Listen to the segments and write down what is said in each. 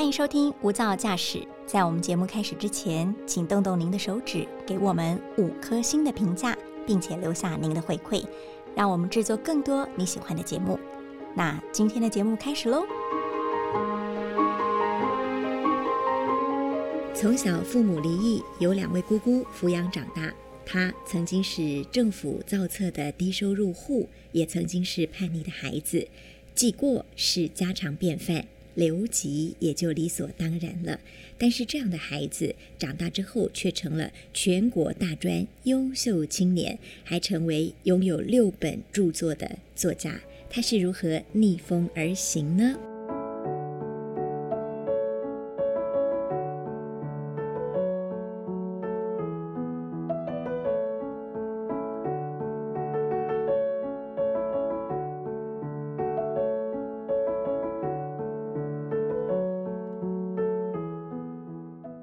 欢迎收听《无噪驾驶》。在我们节目开始之前，请动动您的手指，给我们五颗星的评价，并且留下您的回馈，让我们制作更多你喜欢的节目。那今天的节目开始喽！从小父母离异，由两位姑姑抚养长大。他曾经是政府造册的低收入户，也曾经是叛逆的孩子。记过是家常便饭，留级也就理所当然了。但是这样的孩子长大之后，却成了全国大专优秀青年，还成为拥有六本著作的作家。他是如何逆风而行呢？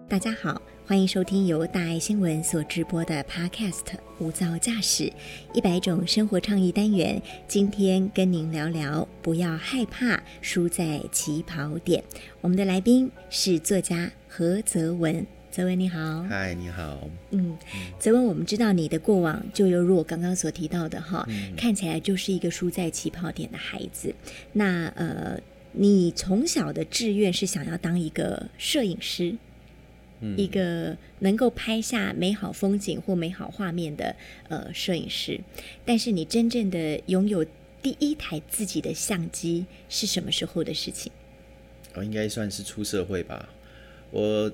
大家好，欢迎收听由大爱新闻所直播的 Podcast《无噪驾驶一百种生活倡议单元》。今天跟您聊聊，不要害怕输在起跑点。我们的来宾是作家何泽文，泽文你好，嗨，你好。嗯，泽文，我们知道你的过往就犹如我刚刚所提到的哈，看起来就是一个输在起跑点的孩子。那呃，你从小的志愿是想要当一个摄影师。一个能够拍下美好风景或美好画面的呃摄影师，但是你真正的拥有第一台自己的相机是什么时候的事情？我应该算是出社会吧。我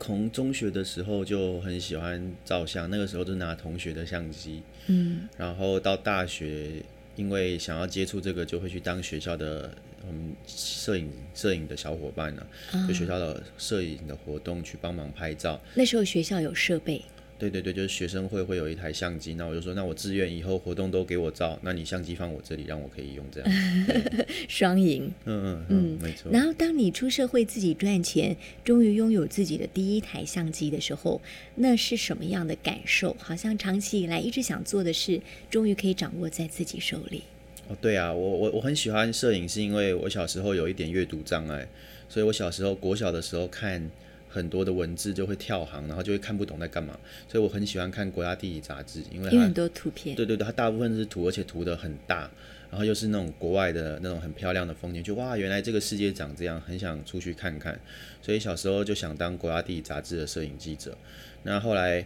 从中学的时候就很喜欢照相，那个时候就拿同学的相机，嗯，然后到大学，因为想要接触这个，就会去当学校的。我们摄影摄影的小伙伴呢，就学校的摄影的活动去帮忙拍照。那时候学校有设备。对对对，就是学生会会有一台相机，那我就说，那我自愿以后活动都给我照，那你相机放我这里，让我可以用这样。双赢。嗯嗯嗯，没错。然后当你出社会自己赚钱，终于拥有自己的第一台相机的时候，那是什么样的感受？好像长期以来一直想做的事，终于可以掌握在自己手里。哦，对啊，我我我很喜欢摄影，是因为我小时候有一点阅读障碍，所以我小时候国小的时候看很多的文字就会跳行，然后就会看不懂在干嘛，所以我很喜欢看国家地理杂志，因为很多图片，对对对，它大部分是图，而且图的很大，然后又是那种国外的那种很漂亮的风景，就哇，原来这个世界长这样，很想出去看看，所以小时候就想当国家地理杂志的摄影记者。那后来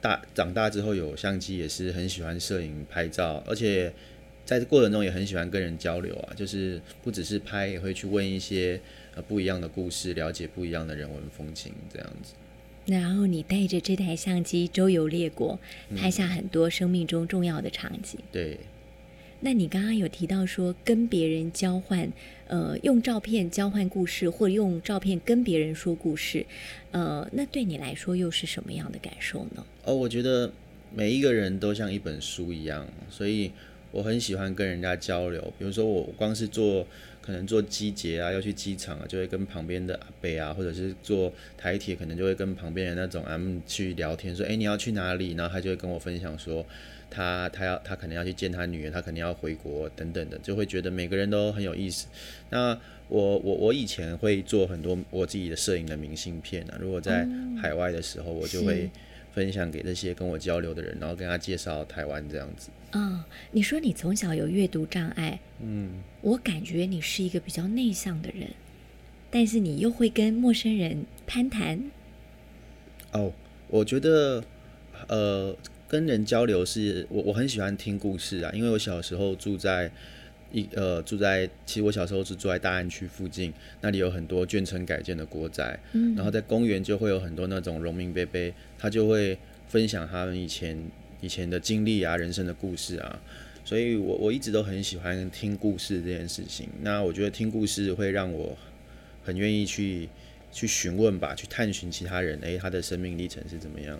大长大之后有相机，也是很喜欢摄影拍照，而且。在这过程中也很喜欢跟人交流啊，就是不只是拍，也会去问一些呃不一样的故事，了解不一样的人文风情这样子。然后你带着这台相机周游列国，拍下很多生命中重要的场景。对。那你刚刚有提到说跟别人交换，呃，用照片交换故事，或用照片跟别人说故事，呃，那对你来说又是什么样的感受呢？哦，我觉得每一个人都像一本书一样，所以。我很喜欢跟人家交流，比如说我光是做可能做机捷啊，要去机场啊，就会跟旁边的阿伯啊，或者是坐台铁，可能就会跟旁边的那种 M 去聊天，说，哎，你要去哪里？然后他就会跟我分享说，他他要他可能要去见他女儿，他可能要回国等等的，就会觉得每个人都很有意思。那我我我以前会做很多我自己的摄影的明信片啊，如果在海外的时候，我就会。分享给那些跟我交流的人，然后跟他介绍台湾这样子。嗯，你说你从小有阅读障碍，嗯，我感觉你是一个比较内向的人，但是你又会跟陌生人攀谈。哦，我觉得，呃，跟人交流是我我很喜欢听故事啊，因为我小时候住在。一呃，住在其实我小时候是住在大安区附近，那里有很多眷村改建的国宅，嗯，然后在公园就会有很多那种农民伯伯，他就会分享他们以前以前的经历啊，人生的故事啊，所以我我一直都很喜欢听故事这件事情。那我觉得听故事会让我很愿意去去询问吧，去探寻其他人，诶，他的生命历程是怎么样。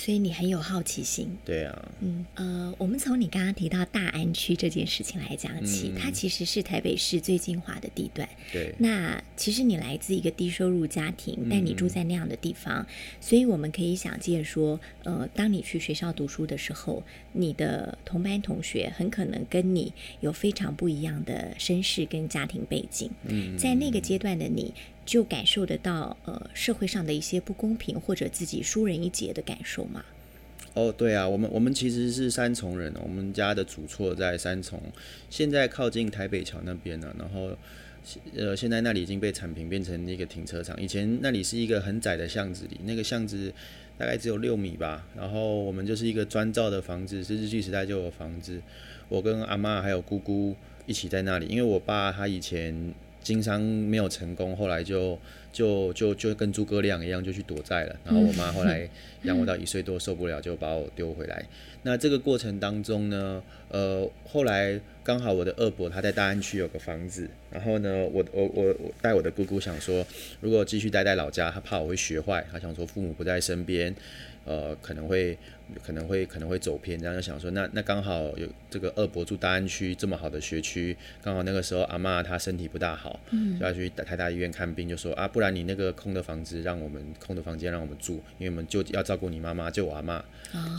所以你很有好奇心，对啊，嗯呃，我们从你刚刚提到大安区这件事情来讲起，它其实是台北市最精华的地段。对，那其实你来自一个低收入家庭，但你住在那样的地方，所以我们可以想见说，呃，当你去学校读书的时候，你的同班同学很可能跟你有非常不一样的身世跟家庭背景。嗯，在那个阶段的你，就感受得到呃社会上的一些不公平，或者自己输人一截的感受吗？哦，对啊，我们我们其实是三重人，我们家的主厝在三重，现在靠近台北桥那边呢，然后呃现在那里已经被铲平，变成一个停车场。以前那里是一个很窄的巷子里，那个巷子大概只有六米吧，然后我们就是一个砖造的房子，是日据时代就有房子。我跟阿妈还有姑姑一起在那里，因为我爸他以前经商没有成功，后来就。就就就跟诸葛亮一样，就去躲债了。然后我妈后来 养我到一岁多，受不了，就把我丢回来。那这个过程当中呢，呃，后来刚好我的二伯他在大安区有个房子，然后呢，我我我我带我的姑姑想说，如果继续待在老家，他怕我会学坏，他想说父母不在身边。呃，可能会可能会可能会走偏，这样就想说，那那刚好有这个二伯住大安区这么好的学区，刚好那个时候阿妈她身体不大好，嗯，就要去台大医院看病，就说啊，不然你那个空的房子让我们空的房间让我们住，因为我们就要照顾你妈妈，就我阿妈，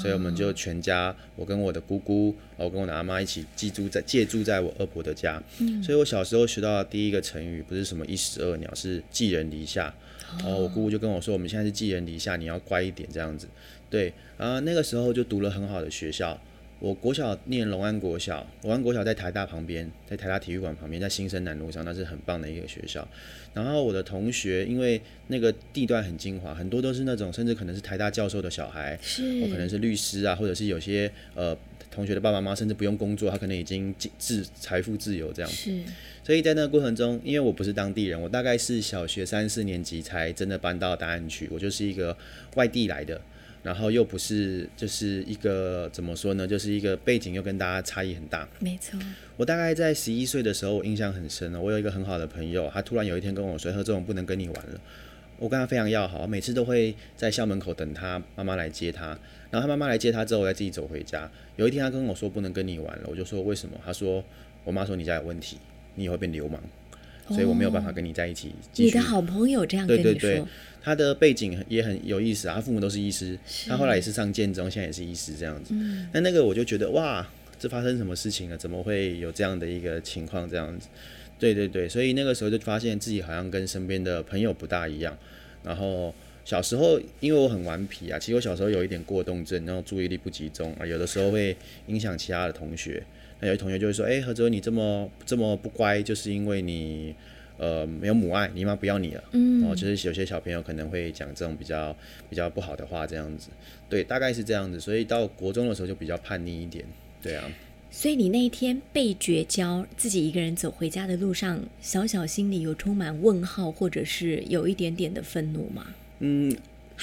所以我们就全家，我跟我的姑姑，我跟我的阿妈一起寄住在借住在我二伯的家，嗯，所以我小时候学到的第一个成语不是什么一石二鸟，是寄人篱下。然后我姑姑就跟我说，我们现在是寄人篱下，你要乖一点这样子。对，啊，那个时候就读了很好的学校。我国小念龙安国小，龙安国小在台大旁边，在台大体育馆旁边，在新生南路上，那是很棒的一个学校。然后我的同学，因为那个地段很精华，很多都是那种甚至可能是台大教授的小孩，是，我可能是律师啊，或者是有些呃同学的爸爸妈妈甚至不用工作，他可能已经自财富自由这样。是。所以在那个过程中，因为我不是当地人，我大概是小学三四年级才真的搬到大安区，我就是一个外地来的，然后又不是就是一个怎么说呢，就是一个背景又跟大家差异很大。没错，我大概在十一岁的时候，我印象很深了。我有一个很好的朋友，他突然有一天跟我说：“何总不能跟你玩了。”我跟他非常要好，每次都会在校门口等他妈妈来接他，然后他妈妈来接他之后，我再自己走回家。有一天他跟我说不能跟你玩了，我就说为什么？他说我妈说你家有问题。你以后变流氓，所以我没有办法跟你在一起。你的好朋友这样跟你说，他的背景也很有意思啊，他父母都是医师，他后来也是上建中，现在也是医师这样子。那那个我就觉得哇，这发生什么事情了？怎么会有这样的一个情况？这样子，对对对，所以那个时候就发现自己好像跟身边的朋友不大一样。然后小时候因为我很顽皮啊，其实我小时候有一点过动症，然后注意力不集中啊，有的时候会影响其他的同学。那有同学就会说：“哎，何哲，你这么这么不乖，就是因为你呃没有母爱，你妈不要你了。”嗯，哦，就是有些小朋友可能会讲这种比较比较不好的话，这样子。对，大概是这样子。所以到国中的时候就比较叛逆一点。对啊。所以你那一天被绝交，自己一个人走回家的路上，小小心里有充满问号，或者是有一点点的愤怒吗？嗯。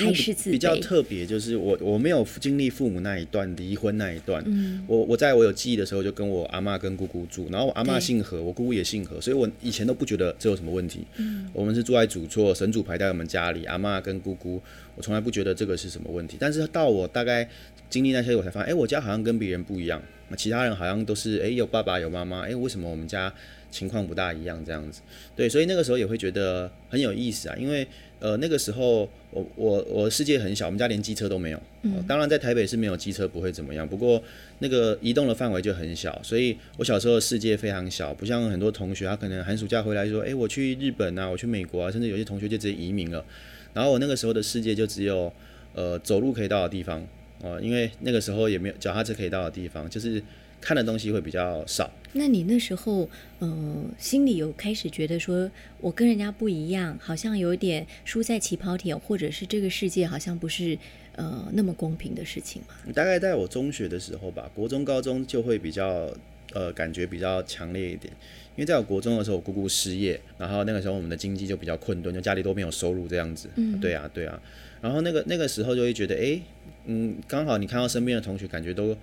还是比较特别，就是我我没有经历父母那一段离婚那一段，我我在我有记忆的时候就跟我阿妈跟姑姑住，然后我阿妈姓何，我姑姑也姓何，所以我以前都不觉得这有什么问题。嗯我们是住在主厝，神主牌在我们家里，阿妈跟姑姑，我从来不觉得这个是什么问题。但是到我大概经历那些，我才发现，哎，我家好像跟别人不一样，那其他人好像都是，哎，有爸爸有妈妈，哎，为什么我们家情况不大一样这样子？对，所以那个时候也会觉得很有意思啊，因为。呃，那个时候我我我世界很小，我们家连机车都没有。嗯。当然，在台北是没有机车不会怎么样，不过那个移动的范围就很小，所以我小时候的世界非常小，不像很多同学，他可能寒暑假回来说，哎，我去日本啊，我去美国啊，甚至有些同学就直接移民了。然后我那个时候的世界就只有呃走路可以到的地方哦，因为那个时候也没有脚踏车可以到的地方，就是。看的东西会比较少。那你那时候，呃，心里有开始觉得说，我跟人家不一样，好像有点输在起跑点，或者是这个世界好像不是呃那么公平的事情吗？大概在我中学的时候吧，国中、高中就会比较呃感觉比较强烈一点。因为在我国中的时候，我姑姑失业，然后那个时候我们的经济就比较困顿，就家里都没有收入这样子。嗯，对啊，对啊。然后那个那个时候就会觉得，哎，嗯，刚好你看到身边的同学，感觉都。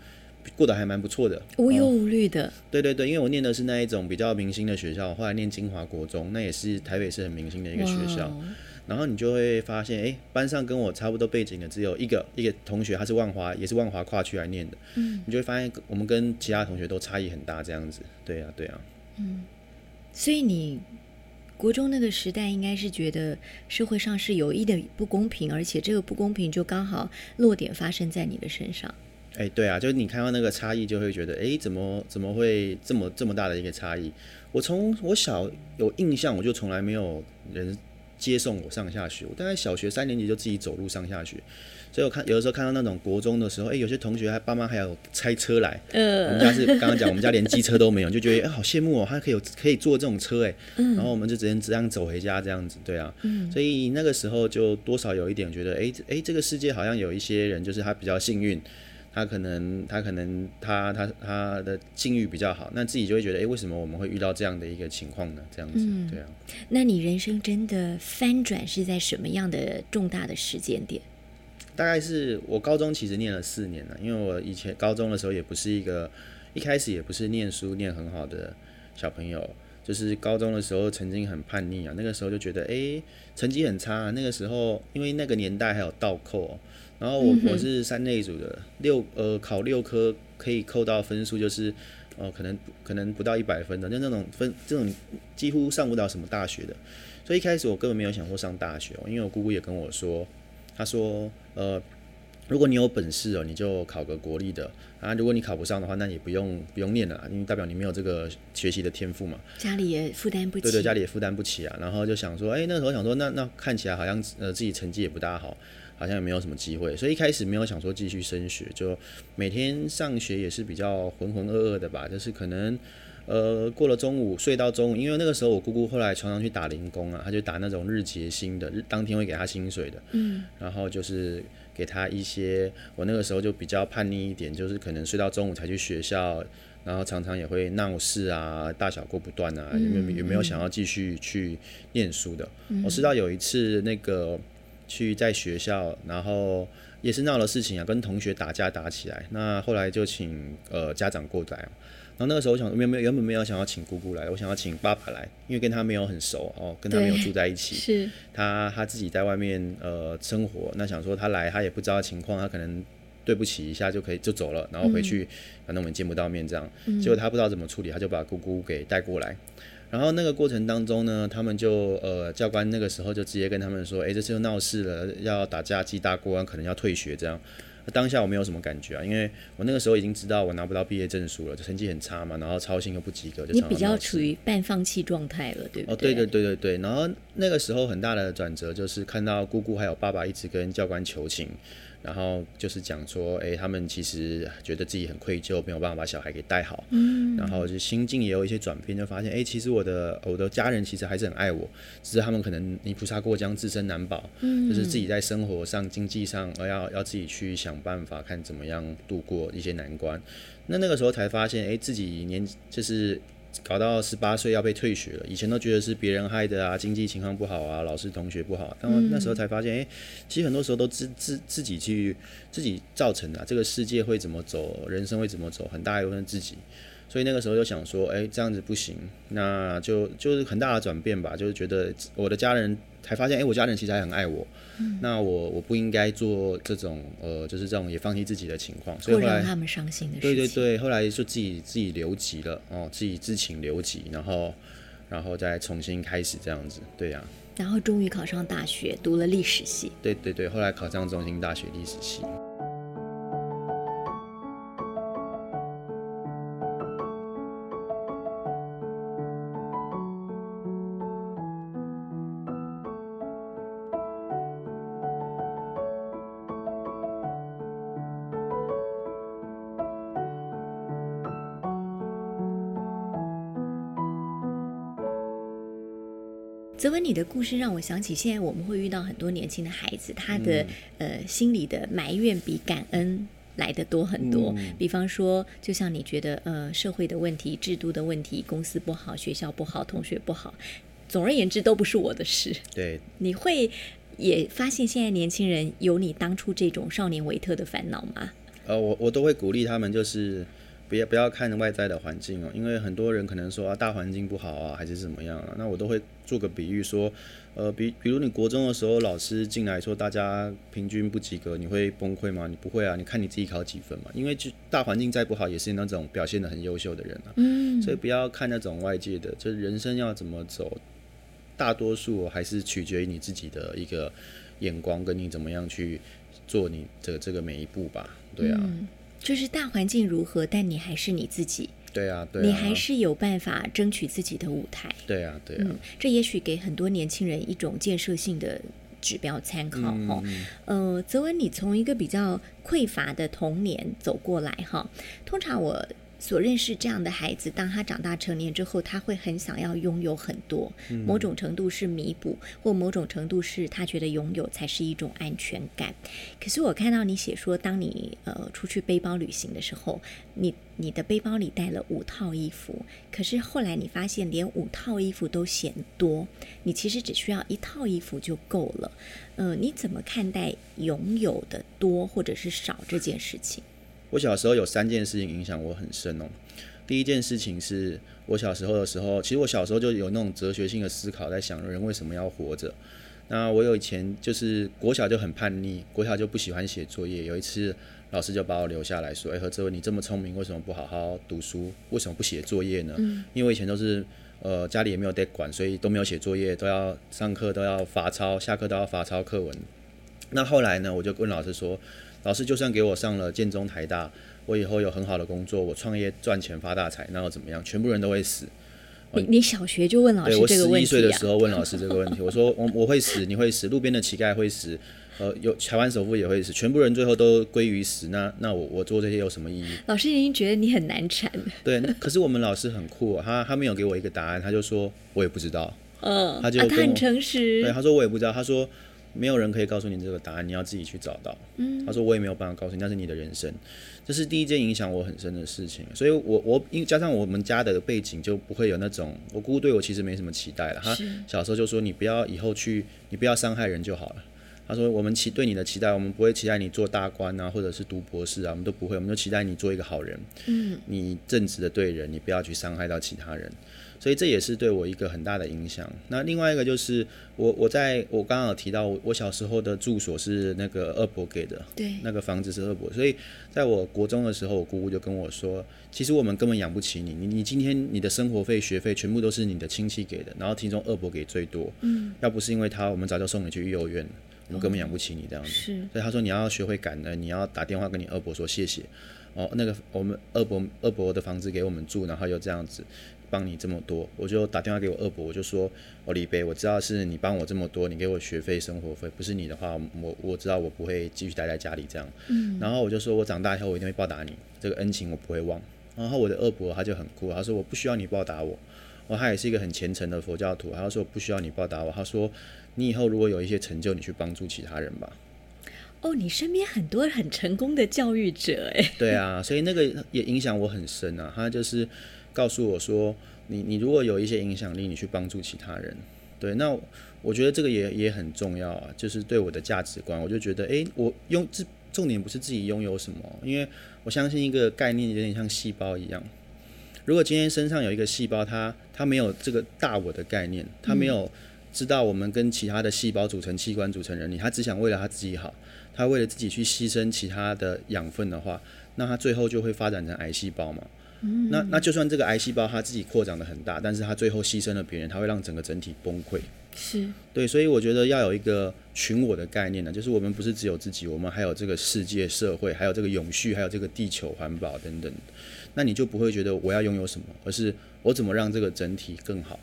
过得还蛮不错的，无忧无虑的。对对对，因为我念的是那一种比较明星的学校，后来念金华国中，那也是台北市很明星的一个学校。然后你就会发现，哎，班上跟我差不多背景的只有一个一个同学，他是万华，也是万华跨区来念的。嗯，你就会发现我们跟其他同学都差异很大，这样子。对呀，对呀。嗯，所以你国中那个时代，应该是觉得社会上是有一点不公平，而且这个不公平就刚好落点发生在你的身上。哎，对啊，就是你看到那个差异，就会觉得，哎，怎么怎么会这么这么大的一个差异？我从我小有印象，我就从来没有人接送我上下学。我大概小学三年级就自己走路上下学，所以我看有的时候看到那种国中的时候，哎、有些同学他爸妈还有拆车来，嗯我们呃，家是刚刚讲，我们家连机车都没有，就觉得哎、好羡慕哦，他可以有可以坐这种车哎，然后我们就直接这样走回家这样子，对啊，所以那个时候就多少有一点觉得，哎、哎、这个世界好像有一些人就是他比较幸运。他可能，他可能他，他他的境遇比较好，那自己就会觉得，哎、为什么我们会遇到这样的一个情况呢？这样子，对啊。那你人生真的翻转是在什么样的重大的时间点？大概是我高中其实念了四年了，因为我以前高中的时候也不是一个一开始也不是念书念很好的小朋友，就是高中的时候曾经很叛逆啊，那个时候就觉得诶成绩很差、啊，那个时候因为那个年代还有倒扣哦、然后我我是三类组的，六呃考六科可以扣到分数就是呃可能可能不到一百分的，就那种分这种几乎上不了什么大学的，所以一开始我根本没有想过上大学、哦，因为我姑姑也跟我说，她说呃。如果你有本事哦，你就考个国立的啊。如果你考不上的话，那也不用不用念了啊，因为代表你没有这个学习的天赋嘛。家里也负担不起，对对，家里也负担不起啊。然后就想说，哎、那时候想说，那那看起来好像呃自己成绩也不大好，好像也没有什么机会，所以一开始没有想说继续升学，就每天上学也是比较浑浑噩噩的吧，就是可能。呃，过了中午睡到中午，因为那个时候我姑姑后来常常去打零工啊，她就打那种日结薪的，日当天会给她薪水的。嗯。然后就是给她一些，我那个时候就比较叛逆一点，就是可能睡到中午才去学校，然后常常也会闹事啊，大小过不断啊，有没有有没有想要继续去念书的？嗯我知道有一次那个去在学校，然后也是闹了事情啊，跟同学打架打起来，那后来就请呃家长过来。然后那个时候我想原本原本没有想要请姑姑来，我想要请爸爸来，因为跟他没有很熟哦，跟他没有住在一起。是他他自己在外面呃生活，那想说他来他也不知道情况，他可能对不起一下就可以就走了，然后回去，反正我们见不到面这样。结果他不知道怎么处理，他就把姑姑给带过来。然后那个过程当中呢，他们就呃教官那个时候就直接跟他们说，哎，这次又闹事了，要打架记大过，可能要退学这样。当下我没有什么感觉啊，因为我那个时候已经知道我拿不到毕业证书了，成绩很差嘛，然后操心又不及格，就比较处于半放弃状态了，对不哦，对？对对对对对，然后那个时候很大的转折就是看到姑姑还有爸爸一直跟教官求情，然后就是讲说，哎，他们其实觉得自己很愧疚，没有办法把小孩给带好，嗯，然后就心境也有一些转变，就发现，哎，其实我的我的家人其实还是很爱我，只是他们可能泥菩萨过江，自身难保，嗯，就是自己在生活上、经济上，呃，要要自己去想办法，看怎么样度过一些难关。那那个时候才发现，哎，自己年就是搞到十八岁要被退学了，以前都觉得是别人害的啊，经济情况不好啊，老师同学不好，然后那时候才发现，哎、其实很多时候都自自自己去自己造成的啊、这个世界会怎么走，人生会怎么走，很大一部分自己。所以那个时候就想说，哎、这样子不行，那就就是很大的转变吧，就是觉得我的家人才发现，哎、我家人其实还很爱我，那我我不应该做这种呃，就是这种也放弃自己的情况，所以后来让他们伤心的事情。对对对，后来就自己自己留级了哦，自己自请留级，然后然后再重新开始这样子，对呀、然后终于考上大学，读了历史系。对对对，后来考上中兴大学历史系。泽文，你的故事让我想起现在我们会遇到很多年轻的孩子，他的、嗯呃心里的埋怨比感恩来的多很多。嗯比方说，就像你觉得呃社会的问题、制度的问题、公司不好、学校不好、同学不好，总而言之都不是我的事。对，你会也发现现在年轻人有你当初这种少年维特的烦恼吗？呃，我我都会鼓励他们，就是不要不要看外在的环境哦，因为很多人可能说啊大环境不好啊，还是怎么样啊，那我都会做个比喻说，呃，比比如你国中的时候，老师进来说大家平均不及格，你会崩溃吗？你不会啊，你看你自己考几分嘛，因为就大环境再不好，也是那种表现的很优秀的人啊，嗯，所以不要看那种外界的，就是人生要怎么走，大多数还是取决于你自己的一个眼光，跟你怎么样去做你的这个每一步吧，对啊。就是大环境如何，但你还是你自己。对啊，对啊，你还是有办法争取自己的舞台。对啊，对啊，嗯，这也许给很多年轻人一种建设性的指标参考哈。呃，泽文，你从一个比较匮乏的童年走过来哈，通常我。所认识这样的孩子，当他长大成年之后，他会很想要拥有很多，某种程度是弥补，或某种程度是他觉得拥有才是一种安全感。可是我看到你写说，当你呃出去背包旅行的时候，你你的背包里带了五套衣服，可是后来你发现连五套衣服都嫌多，你其实只需要一套衣服就够了。呃，你怎么看待拥有的多或者是少这件事情？我小时候有三件事情影响我很深哦。第一件事情是我小时候的时候，其实我小时候就有那种哲学性的思考，在想人为什么要活着。那我有以前就是国小就很叛逆，国小就不喜欢写作业。有一次老师就把我留下来说：“哎，何志文，你这么聪明，为什么不好好读书？为什么不写作业呢？”因为我以前都是呃家里也没有得管，所以都没有写作业，都要上课都要罚抄，下课都要罚抄课文。那后来呢，我就问老师说。老师就算给我上了建中台大，我以后有很好的工作，我创业赚钱发大财，那又怎么样？全部人都会死。你你小学就问老师这个问题我十一岁的时候问老师 这个问题，我说我我会死，你会死，路边的乞丐会死，呃，有台湾首富也会死，全部人最后都归于死。那那我我做这些有什么意义？老师已经觉得你很难缠。对，可是我们老师很酷，他他没有给我一个答案，他就说我也不知道。嗯，他就他很诚实。对，他说我也不知道。他说。没有人可以告诉你这个答案，你要自己去找到。嗯，他说我也没有办法告诉你，那是你的人生，这是第一件影响我很深的事情。所以，我我因加上我们家的背景，就不会有那种我姑姑对我其实没什么期待了。她小时候就说你不要以后去，你不要伤害人就好了。他说我们期对你的期待，我们不会期待你做大官啊，或者是读博士啊，我们都不会，我们就期待你做一个好人。嗯，你正直的对人，你不要去伤害到其他人。所以这也是对我一个很大的影响。那另外一个就是我我在我刚刚有提到，我我小时候的住所是那个二伯给的，对，那个房子是二伯。所以在我国中的时候，我姑姑就跟我说，其实我们根本养不起你，你你今天你的生活费、学费全部都是你的亲戚给的，然后其中二伯给最多。嗯，要不是因为他，我们早就送你去幼儿园，我们根本养不起你这样子。是，所以他说你要学会感恩，你要打电话跟你二伯说谢谢。哦，那个我们二伯二伯的房子给我们住，然后又这样子。帮你这么多，我就打电话给我二伯，我就说：“哦，李贝，我知道是你帮我这么多，你给我学费、生活费，不是你的话，我我知道我不会继续待在家里这样。嗯，然后我就说我长大以后我一定会报答你，这个恩情我不会忘。然后我的二伯他就很酷，他说我不需要你报答我，哦，他也是一个很虔诚的佛教徒，他说不需要你报答我，他说你以后如果有一些成就，你去帮助其他人吧。哦，你身边很多很成功的教育者，哎，对啊，所以那个也影响我很深啊，他就是。告诉我说，你你如果有一些影响力，你去帮助其他人，对，那我觉得这个也也很重要啊，就是对我的价值观，我就觉得，诶，我用这重点不是自己拥有什么，因为我相信一个概念有点像细胞一样，如果今天身上有一个细胞，它它没有这个大我的概念，它没有知道我们跟其他的细胞组成器官组成人体，他只想为了他自己好，他为了自己去牺牲其他的养分的话，那他最后就会发展成癌细胞嘛。那那就算这个癌细胞它自己扩长的很大，但是它最后牺牲了别人，它会让整个整体崩溃。是对，所以我觉得要有一个群我的概念呢，就是我们不是只有自己，我们还有这个世界、社会，还有这个永续，还有这个地球环保等等。那你就不会觉得我要拥有什么，而是我怎么让这个整体更好。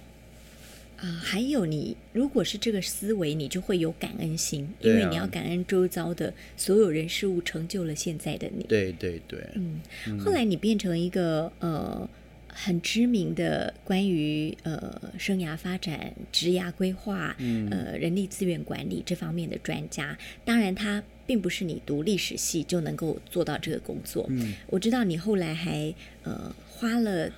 啊，还有你，如果是这个思维，你就会有感恩心，因为你要感恩周遭的所有人事物成就了现在的你。对对对，嗯。后来你变成一个呃很知名的关于呃生涯发展、职涯规划、嗯呃人力资源管理这方面的专家。当然，他并不是你读历史系就能够做到这个工作。嗯，我知道你后来还呃花了。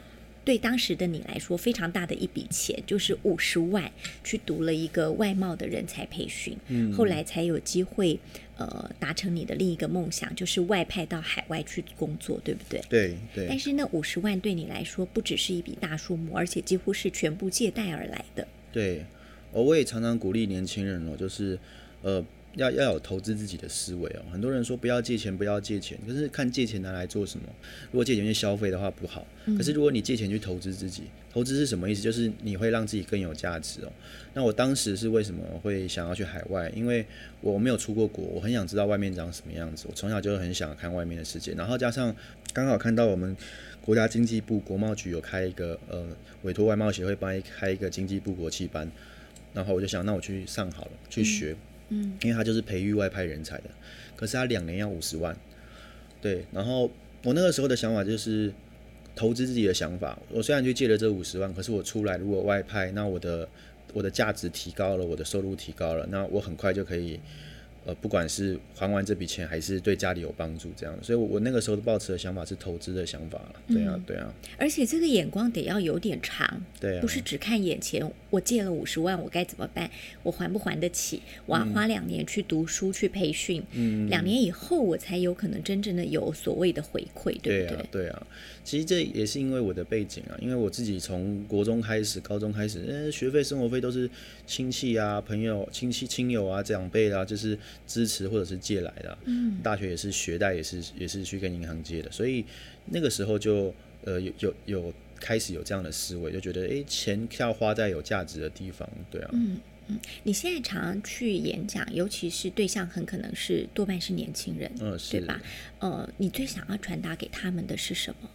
对当时的你来说，非常大的一笔钱，就是五十万去读了一个外贸的人才培训，嗯，后来才有机会，呃，达成你的另一个梦想，就是外派到海外去工作，对不对？对对。但是那五十万对你来说，不只是一笔大数目，而且几乎是全部借贷而来的。对，我我也常常鼓励年轻人哦，就是，呃。要要有投资自己的思维哦。很多人说不要借钱，不要借钱，可是看借钱拿来做什么？如果借钱去消费的话不好，可是如果你借钱去投资自己，投资是什么意思？就是你会让自己更有价值哦。那我当时是为什么会想要去海外？因为我没有出过国，我很想知道外面长什么样子。我从小就很想看外面的世界，然后加上刚好看到我们国家经济部国贸局有开一个呃委托外贸协会帮开一个经济部国际班，然后我就想，那我去上好了，去学。嗯，因为他就是培育外派人才的，可是他两年要五十万，对。然后我那个时候的想法就是投资自己的想法。我虽然去借了这五十万，可是我出来如果外派，那我的我的价值提高了，我的收入提高了，那我很快就可以。呃，不管是还完这笔钱，还是对家里有帮助，这样，所以，我我那个时候的抱持的想法是投资的想法了，对啊，对啊。而且这个眼光得要有点长，对啊，不是只看眼前。我借了五十万，我该怎么办？我还不还得起？我要花两年去读书去培训，嗯，两年以后我才有可能真正的有所谓的回馈，对不对？对啊，其实这也是因为我的背景啊，因为我自己从国中开始，高中开始，嗯，学费、生活费都是亲戚啊、朋友、亲戚、亲友啊、长辈啊，就是。支持或者是借来的，嗯，大学也是学贷，也是也是去跟银行借的，所以那个时候就呃有有有开始有这样的思维，就觉得哎钱要花在有价值的地方，对啊，嗯嗯，你现在常常去演讲，尤其是对象很可能是多半是年轻人，嗯，对吧？呃，你最想要传达给他们的是什么？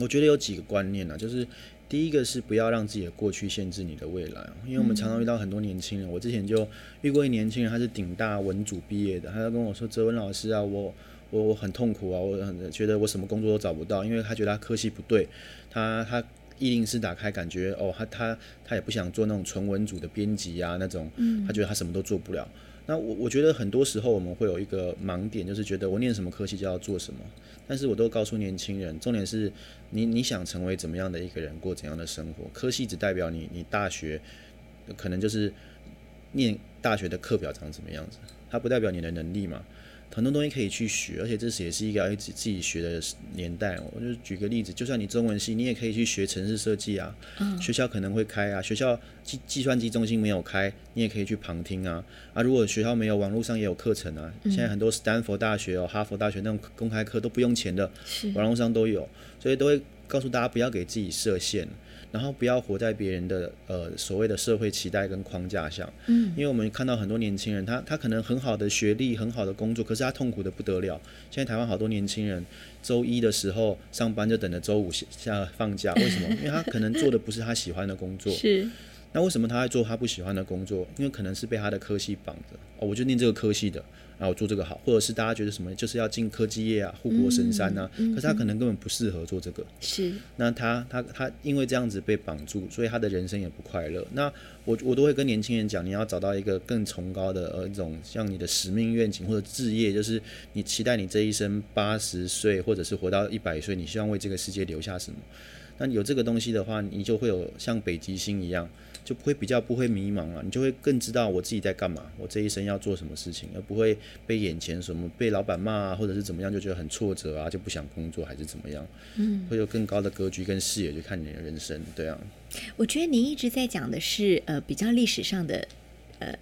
我觉得有几个观念呢，就是。第一个是不要让自己的过去限制你的未来，因为我们常常遇到很多年轻人。我之前就遇过一年轻人，他是顶大文组毕业的，他就跟我说：“哲文老师啊，我我我很痛苦啊，我很觉得我什么工作都找不到，因为他觉得他科系不对，他他一零四打开感觉哦，他他他也不想做那种纯文组的编辑啊那种，他觉得他什么都做不了。那我我觉得很多时候我们会有一个盲点，就是觉得我念什么科系就要做什么。”但是我都告诉年轻人，重点是你你想成为怎么样的一个人，过怎样的生活。科系只代表你你大学可能就是念大学的课表长怎么样子，它不代表你的能力嘛。很多东西可以去学，而且这是也是一个要自自己学的年代。我就举个例子，就算你中文系，你也可以去学城市设计啊。学校可能会开啊，学校计计算机中心没有开，你也可以去旁听啊。啊，如果学校没有，网络上也有课程啊。现在很多斯坦福大学哦、哈佛大学那种公开课都不用钱的，网络上都有，所以都会告诉大家不要给自己设限。然后不要活在别人的呃所谓的社会期待跟框架下，嗯，因为我们看到很多年轻人，他他可能很好的学历，很好的工作，可是他痛苦的不得了。现在台湾好多年轻人，周一的时候上班就等着周五下放假，为什么？因为他可能做的不是他喜欢的工作。是。那为什么他在做他不喜欢的工作？因为可能是被他的科系绑着。哦，我就念这个科系的。然后做这个好，或者是大家觉得什么就是要进科技业啊，护国神山啊，可是他可能根本不适合做这个。是。那他他他因为这样子被绑住，所以他的人生也不快乐。那我我都会跟年轻人讲，你要找到一个更崇高的呃一种像你的使命愿景或者志业，就是你期待你这一生八十岁或者是活到一百岁，你希望为这个世界留下什么？那有这个东西的话，你就会有像北极星一样。就不会比较不会迷茫了，你就会更知道我自己在干嘛，我这一生要做什么事情，而不会被眼前什么被老板骂啊，或者是怎么样就觉得很挫折啊，就不想工作还是怎么样，嗯，会有更高的格局跟视野去看你的人生，对啊。我觉得您一直在讲的是呃比较历史上的呃。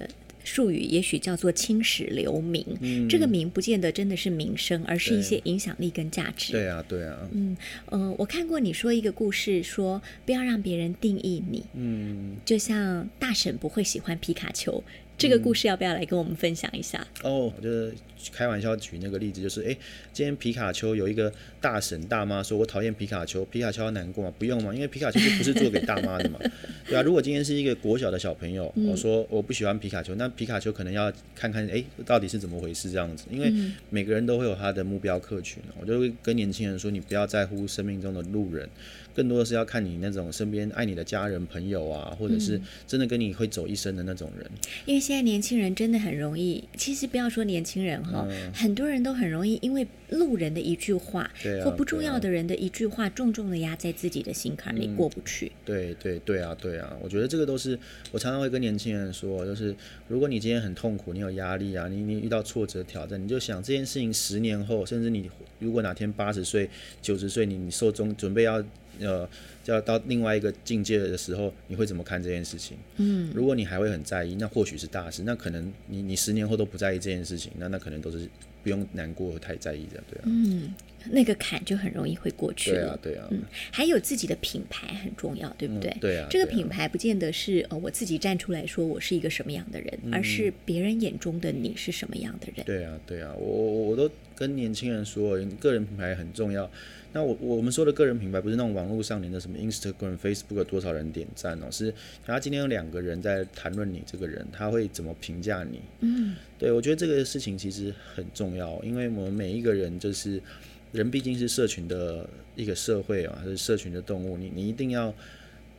术语也许叫做青史留名，这个名不见得真的是名声，而是一些影响力跟价值。对啊，对啊。嗯，呃，我看过你说一个故事，说不要让别人定义你。嗯，就像大婶不会喜欢皮卡丘。这个故事要不要来跟我们分享一下？哦，就是开玩笑举那个例子，就是哎，今天皮卡丘有一个大婶大妈说：“我讨厌皮卡丘。”皮卡丘要难过吗？不用吗？因为皮卡丘就不是做给大妈的嘛，对啊。如果今天是一个国小的小朋友，我说我不喜欢皮卡丘，那皮卡丘可能要看看哎，到底是怎么回事这样子。因为每个人都会有他的目标客群，我就会跟年轻人说：“你不要在乎生命中的路人。”更多的是要看你那种身边爱你的家人朋友啊，或者是真的跟你会走一生的那种人。因为现在年轻人真的很容易，其实不要说年轻人哈，很多人都很容易因为路人的一句话，或不重要的人的一句话，重重的压在自己的心坎里过不去。对对对啊对啊，我觉得这个都是我常常会跟年轻人说，就是如果你今天很痛苦，你有压力啊，你你遇到挫折挑战，你就想这件事情十年后，甚至你如果哪天八十岁、九十岁，你你寿终准备要。呃，就要到另外一个境界的时候，你会怎么看这件事情？嗯，如果你还会很在意，那或许是大事。那可能你你十年后都不在意这件事情，那那可能都是不用难过太在意的，对啊。嗯，那个坎就很容易会过去了。对啊，对啊。嗯，还有自己的品牌很重要，对不对？对啊。这个品牌不见得是呃我自己站出来说我是一个什么样的人，而是别人眼中的你是什么样的人。对啊，对啊。我我我都跟年轻人说，个人品牌很重要。那我我们说的个人品牌不是那种网络上连的什么 Instagram、Facebook 多少人点赞哦，是他今天有两个人在谈论你这个人，他会怎么评价你？嗯，对我觉得这个事情其实很重要，因为我们每一个人就是人，毕竟是社群的一个社会啊，还是社群的动物，你你一定要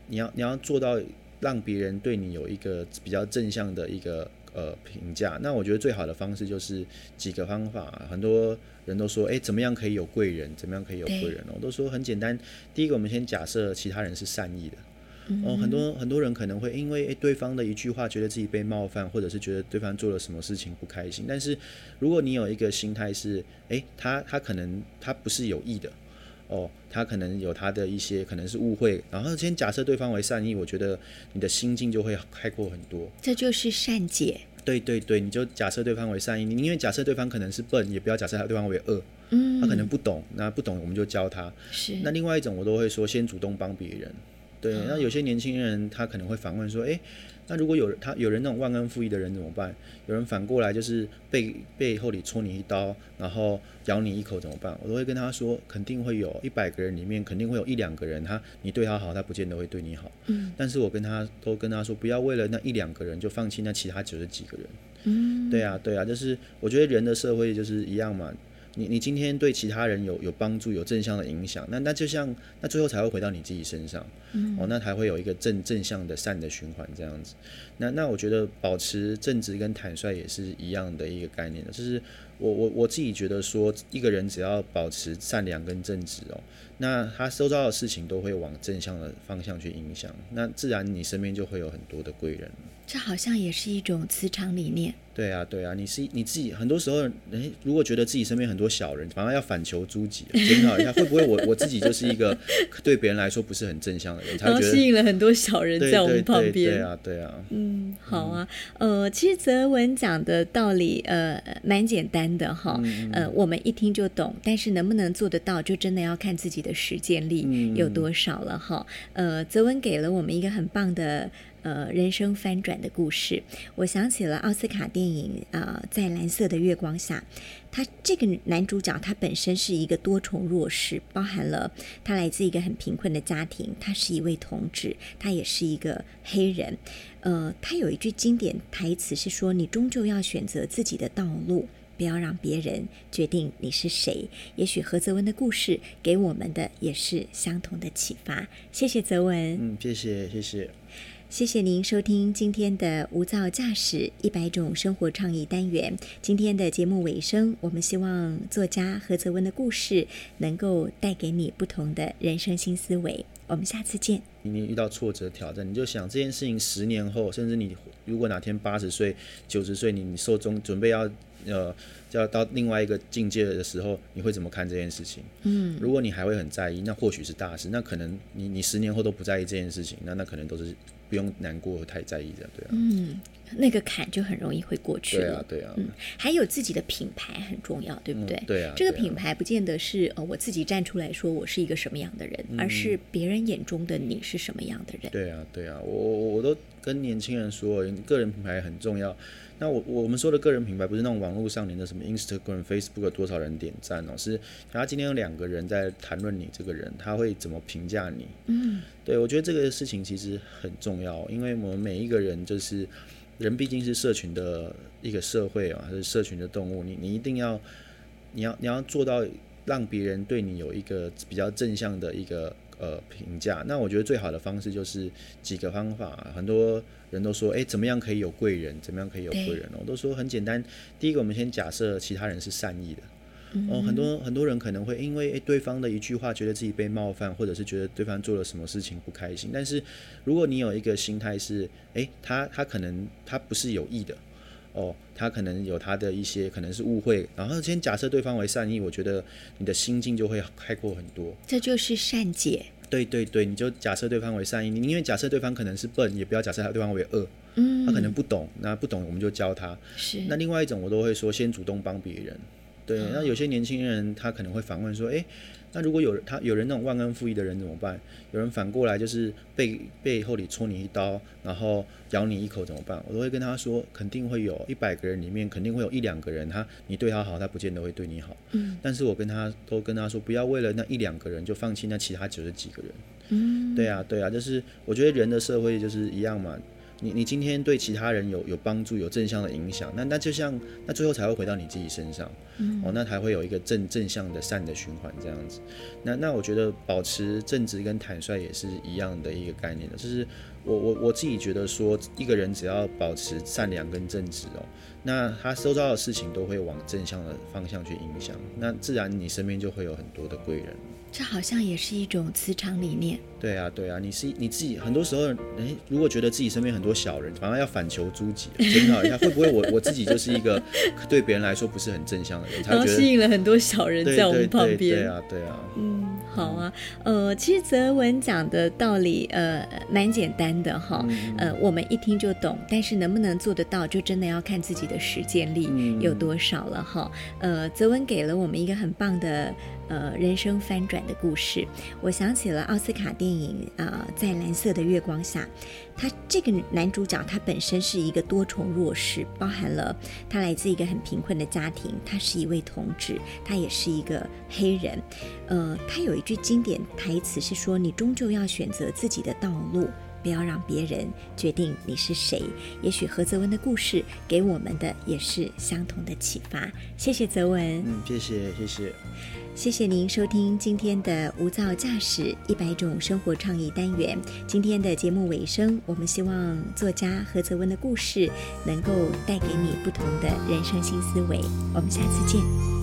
你要你要做到让别人对你有一个比较正向的一个。呃，评价那我觉得最好的方式就是几个方法。很多人都说，哎，怎么样可以有贵人？怎么样可以有贵人？我都说很简单。第一个，我们先假设其他人是善意的。哦，很多很多人可能会因为对方的一句话，觉得自己被冒犯，或者是觉得对方做了什么事情不开心。但是如果你有一个心态是，哎，他他可能他不是有意的。哦，他可能有他的一些可能是误会，然后先假设对方为善意，我觉得你的心境就会开阔很多。这就是善解。对对对，你就假设对方为善意，你因为假设对方可能是笨，也不要假设他对方为恶。嗯，他可能不懂，那不懂我们就教他。是。那另外一种我都会说，先主动帮别人。对，那有些年轻人他可能会反问说，哎。那如果有他有人那种忘恩负义的人怎么办？有人反过来就是背背后里戳你一刀，然后咬你一口怎么办？我都会跟他说，肯定会有一百个人里面肯定会有一两个人，他你对他好，他不见得会对你好。嗯。但是我跟他都跟他说，不要为了那一两个人就放弃那其他九十几个人。嗯。对啊，对啊，就是我觉得人的社会就是一样嘛。你你今天对其他人有有帮助，有正向的影响，那那就像那最后才会回到你自己身上，哦，那才会有一个正正向的善的循环这样子。那那我觉得保持正直跟坦率也是一样的一个概念的，就是我我我自己觉得说，一个人只要保持善良跟正直哦，那他收到的事情都会往正向的方向去影响，那自然你身边就会有很多的贵人。这好像也是一种磁场理念。对啊，对啊，你是你自己，很多时候，哎，如果觉得自己身边很多小人，反而要反求诸己，检讨一下，会不会我我自己就是一个对别人来说不是很正向的人，才觉得吸引了很多小人在我们旁边。对啊，对啊。嗯，好啊，呃，其实泽文讲的道理，呃，蛮简单的哈，呃，我们一听就懂，但是能不能做得到，就真的要看自己的实践力有多少了哈。呃，泽文给了我们一个很棒的。呃，人生翻转的故事，我想起了奥斯卡电影啊，在蓝色的月光下，他这个男主角他本身是一个多重弱势，包含了他来自一个很贫困的家庭，他是一位同志，他也是一个黑人。呃，他有一句经典台词是说：“你终究要选择自己的道路，不要让别人决定你是谁。”也许何泽文的故事给我们的也是相同的启发。谢谢泽文。嗯，谢谢，谢谢。谢谢您收听今天的无噪驾驶一百种生活创意单元。今天的节目尾声，我们希望作家何泽文的故事能够带给你不同的人生新思维。我们下次见。你遇到挫折挑战，你就想这件事情十年后，甚至你如果哪天八十岁、九十岁，你你寿终准备要呃要到另外一个境界的时候，你会怎么看这件事情？嗯，如果你还会很在意，那或许是大事。那可能你你十年后都不在意这件事情，那那可能都是。不用难过，太在意这样，对啊。嗯，那个坎就很容易会过去了。对啊，对啊。嗯，还有自己的品牌很重要，对不对？对啊。这个品牌不见得是呃我自己站出来说我是一个什么样的人，而是别人眼中的你是什么样的人。对啊，对啊。我我都跟年轻人说，个人品牌很重要。那我我们说的个人品牌不是那种网络上连的什么 Instagram、Facebook 多少人点赞哦，是他今天有两个人在谈论你这个人，他会怎么评价你？嗯。对，我觉得这个事情其实很重要，因为我们每一个人就是人，毕竟是社群的一个社会啊，还是社群的动物，你你一定要，你要你要做到让别人对你有一个比较正向的一个呃评价。那我觉得最好的方式就是几个方法，很多人都说，哎，怎么样可以有贵人？怎么样可以有贵人？我都说很简单，第一个，我们先假设其他人是善意的。哦，很多很多人可能会因为对方的一句话，觉得自己被冒犯，或者是觉得对方做了什么事情不开心。但是如果你有一个心态是，哎，他他可能他不是有意的，哦，他可能有他的一些可能是误会，然后先假设对方为善意，我觉得你的心境就会开阔很多。这就是善解。对对对，你就假设对方为善意，你因为假设对方可能是笨，也不要假设他对方为恶，嗯，他可能不懂，那不懂我们就教他。是那另外一种我都会说，先主动帮别人。对，那有些年轻人他可能会反问说，诶，那如果有他有人那种忘恩负义的人怎么办？有人反过来就是背背后里戳你一刀，然后咬你一口怎么办？我都会跟他说，肯定会有一百个人里面肯定会有一两个人，他你对他好，他不见得会对你好。嗯，但是我跟他都跟他说，不要为了那一两个人就放弃那其他九十几个人。嗯，对啊，对啊，就是我觉得人的社会就是一样嘛。你你今天对其他人有有帮助、有正向的影响，那那就像那最后才会回到你自己身上，嗯哦，那才会有一个正正向的善的循环这样子。那那我觉得保持正直跟坦率也是一样的一个概念的，就是我我我自己觉得说，一个人只要保持善良跟正直哦，那他收到的事情都会往正向的方向去影响，那自然你身边就会有很多的贵人。这好像也是一种磁场理念。对啊，对啊，你是你自己，很多时候，哎，如果觉得自己身边很多小人，反而要反求诸己，检讨一下，会不会我我自己就是一个对别人来说不是很正向的人，才然后觉得吸引了很多小人在我们对对旁边。对啊，对啊，嗯，好啊，呃，其实泽文讲的道理，呃，蛮简单的哈，嗯。呃，我们一听就懂，但是能不能做得到，就真的要看自己的实践力嗯。有多少了哈。呃，泽文给了我们一个很棒的呃人生翻转的故事，我想起了奥斯卡电影啊、在蓝色的月光下，他这个男主角他本身是一个多重弱势，包含了他来自一个很贫困的家庭，他是一位同志，他也是一个黑人。呃，他有一句经典台词是说：“你终究要选择自己的道路。”不要让别人决定你是谁。也许何泽文的故事给我们的也是相同的启发。谢谢泽文。嗯，谢谢谢谢，谢谢您收听今天的无噪驾驶一百种生活创意单元。今天的节目尾声，我们希望作家何泽文的故事能够带给你不同的人生新思维。我们下次见。